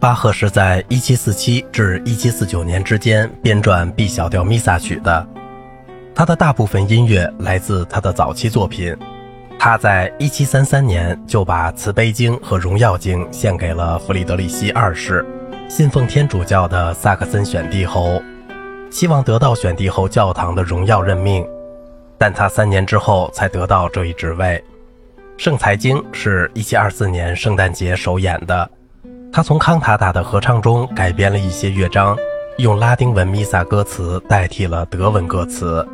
巴赫是在1747至1749年之间编撰 B 小调弥撒曲的。他的大部分音乐来自他的早期作品。他在1733年就把《慈悲经》和《荣耀经》献给了弗里德里希二世，信奉天主教的萨克森选帝侯，希望得到选帝侯教堂的荣耀任命。但他三年之后才得到这一职位。《圣财经》是一七二四年圣诞节首演的。他从康塔塔的合唱中改编了一些乐章，用拉丁文弥撒歌词代替了德文歌词，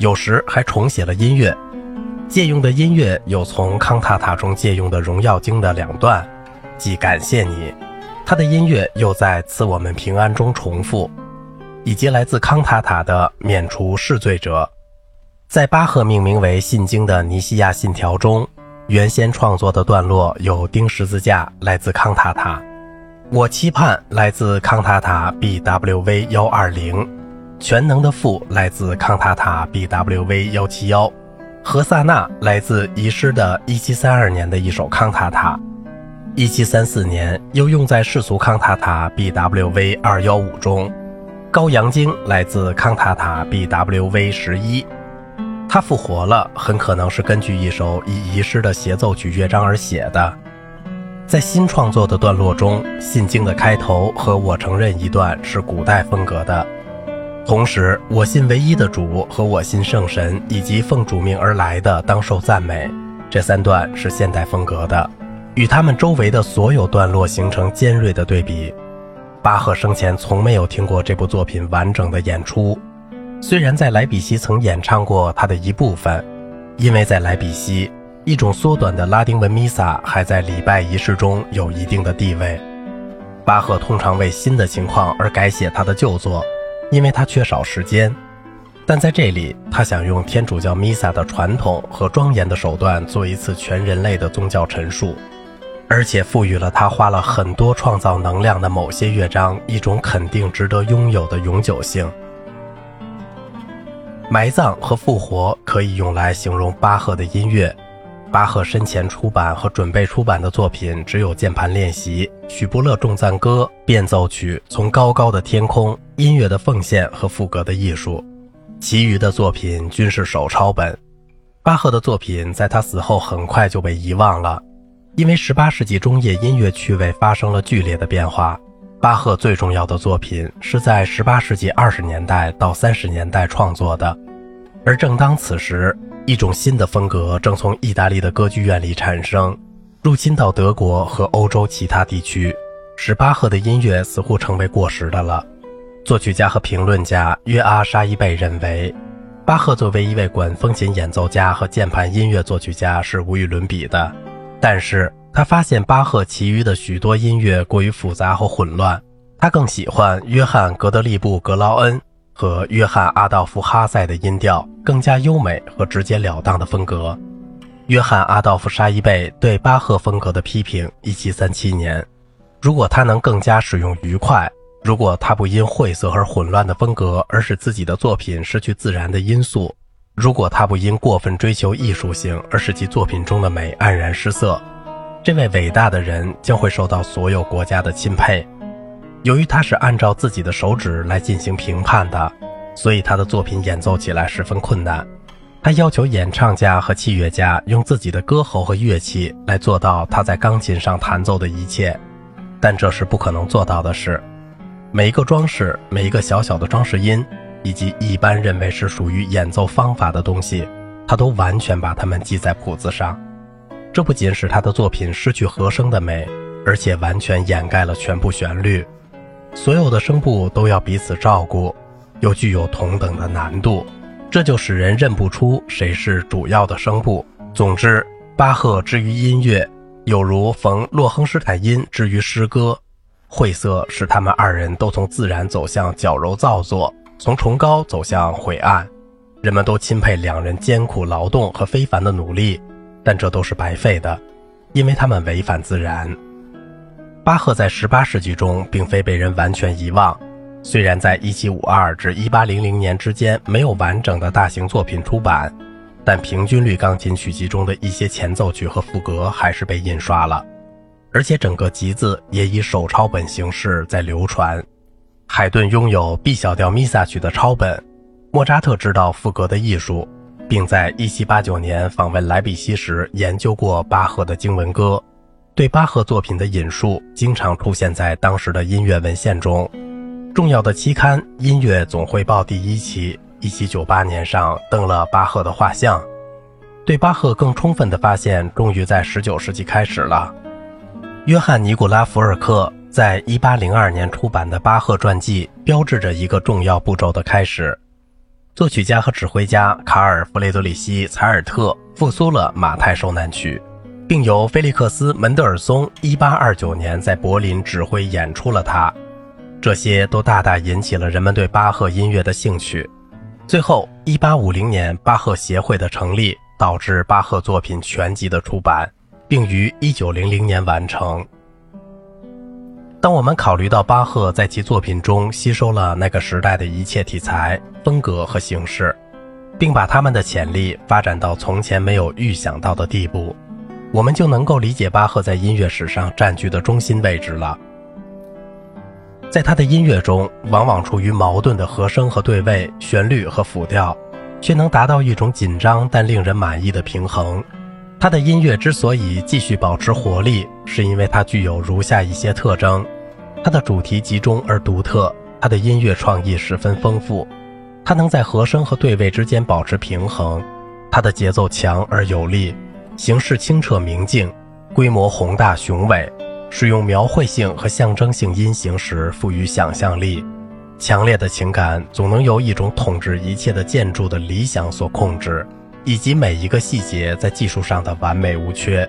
有时还重写了音乐。借用的音乐有从康塔塔中借用的《荣耀经》的两段，即感谢你。他的音乐又在赐我们平安中重复，以及来自康塔塔的免除弑罪者。在巴赫命名为信经的尼西亚信条中。原先创作的段落有钉十字架，来自康塔塔；我期盼来自康塔塔 BWV 幺二零；全能的父来自康塔塔 BWV 幺七幺；何萨纳来自遗失的一七三二年的一首康塔塔；一七三四年又用在世俗康塔塔 BWV 二幺五中；羔羊经来自康塔塔 BWV 十一。他复活了，很可能是根据一首已遗失的协奏曲乐章而写的。在新创作的段落中，信经的开头和我承认一段是古代风格的，同时我信唯一的主和我信圣神以及奉主命而来的当受赞美，这三段是现代风格的，与他们周围的所有段落形成尖锐的对比。巴赫生前从没有听过这部作品完整的演出。虽然在莱比锡曾演唱过它的一部分，因为在莱比锡，一种缩短的拉丁文弥撒还在礼拜仪式中有一定的地位。巴赫通常为新的情况而改写他的旧作，因为他缺少时间。但在这里，他想用天主教弥撒的传统和庄严的手段做一次全人类的宗教陈述，而且赋予了他花了很多创造能量的某些乐章一种肯定值得拥有的永久性。埋葬和复活可以用来形容巴赫的音乐。巴赫生前出版和准备出版的作品只有键盘练习、许伯勒重赞歌、变奏曲、从高高的天空、音乐的奉献和赋格的艺术，其余的作品均是手抄本。巴赫的作品在他死后很快就被遗忘了，因为18世纪中叶音乐趣味发生了剧烈的变化。巴赫最重要的作品是在18世纪20年代到30年代创作的，而正当此时，一种新的风格正从意大利的歌剧院里产生，入侵到德国和欧洲其他地区，使巴赫的音乐似乎成为过时的了。作曲家和评论家约阿沙伊贝认为，巴赫作为一位管风琴演奏家和键盘音乐作曲家是无与伦比的，但是。他发现巴赫其余的许多音乐过于复杂和混乱，他更喜欢约翰·格德利布·格劳恩和约翰·阿道夫·哈塞的音调，更加优美和直截了当的风格。约翰·阿道夫·沙伊贝对巴赫风格的批评：1737年，如果他能更加使用愉快，如果他不因晦涩而混乱的风格而使自己的作品失去自然的因素，如果他不因过分追求艺术性而使其作品中的美黯然失色。这位伟大的人将会受到所有国家的钦佩。由于他是按照自己的手指来进行评判的，所以他的作品演奏起来十分困难。他要求演唱家和器乐家用自己的歌喉和乐器来做到他在钢琴上弹奏的一切，但这是不可能做到的事。每一个装饰，每一个小小的装饰音，以及一般认为是属于演奏方法的东西，他都完全把它们记在谱子上。这不仅使他的作品失去和声的美，而且完全掩盖了全部旋律。所有的声部都要彼此照顾，又具有同等的难度，这就使人认不出谁是主要的声部。总之，巴赫之于音乐，有如冯洛亨施坦因之于诗歌。晦涩使他们二人都从自然走向矫揉造作，从崇高走向晦暗。人们都钦佩两人艰苦劳动和非凡的努力。但这都是白费的，因为他们违反自然。巴赫在18世纪中并非被人完全遗忘，虽然在1752至1800年之间没有完整的大型作品出版，但平均律钢琴曲集中的一些前奏曲和赋格还是被印刷了。而且整个集子也以手抄本形式在流传。海顿拥有 B 小调弥撒曲的抄本，莫扎特知道赋格的艺术，并在1789年访问莱比锡时研究过巴赫的经文歌。对巴赫作品的引述经常出现在当时的音乐文献中。重要的期刊《音乐总汇报》第一期，1798年上登了巴赫的画像。对巴赫更充分的发现，终于在19世纪开始了。约翰尼古拉·福尔克在1802年出版的巴赫传记，标志着一个重要步骤的开始。作曲家和指挥家卡尔·弗雷德里希·采尔特复苏了《马太受难曲》。并由菲利克斯·门德尔松1829年在柏林指挥演出了它，这些都大大引起了人们对巴赫音乐的兴趣。最后，1850年巴赫协会的成立导致巴赫作品全集的出版，并于1900年完成。当我们考虑到巴赫在其作品中吸收了那个时代的一切题材、风格和形式，并把他们的潜力发展到从前没有预想到的地步。我们就能够理解巴赫在音乐史上占据的中心位置了。在他的音乐中，往往处于矛盾的和声和对位、旋律和辅调，却能达到一种紧张但令人满意的平衡。他的音乐之所以继续保持活力，是因为它具有如下一些特征：它的主题集中而独特，他的音乐创意十分丰富，他能在和声和对位之间保持平衡，他的节奏强而有力。形式清澈明净，规模宏大雄伟，使用描绘性和象征性音型时富于想象力，强烈的情感总能由一种统治一切的建筑的理想所控制，以及每一个细节在技术上的完美无缺。